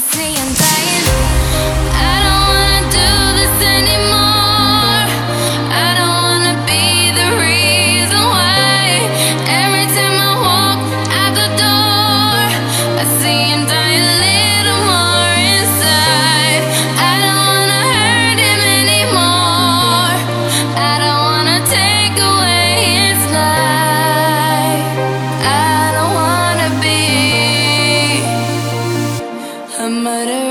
see murder.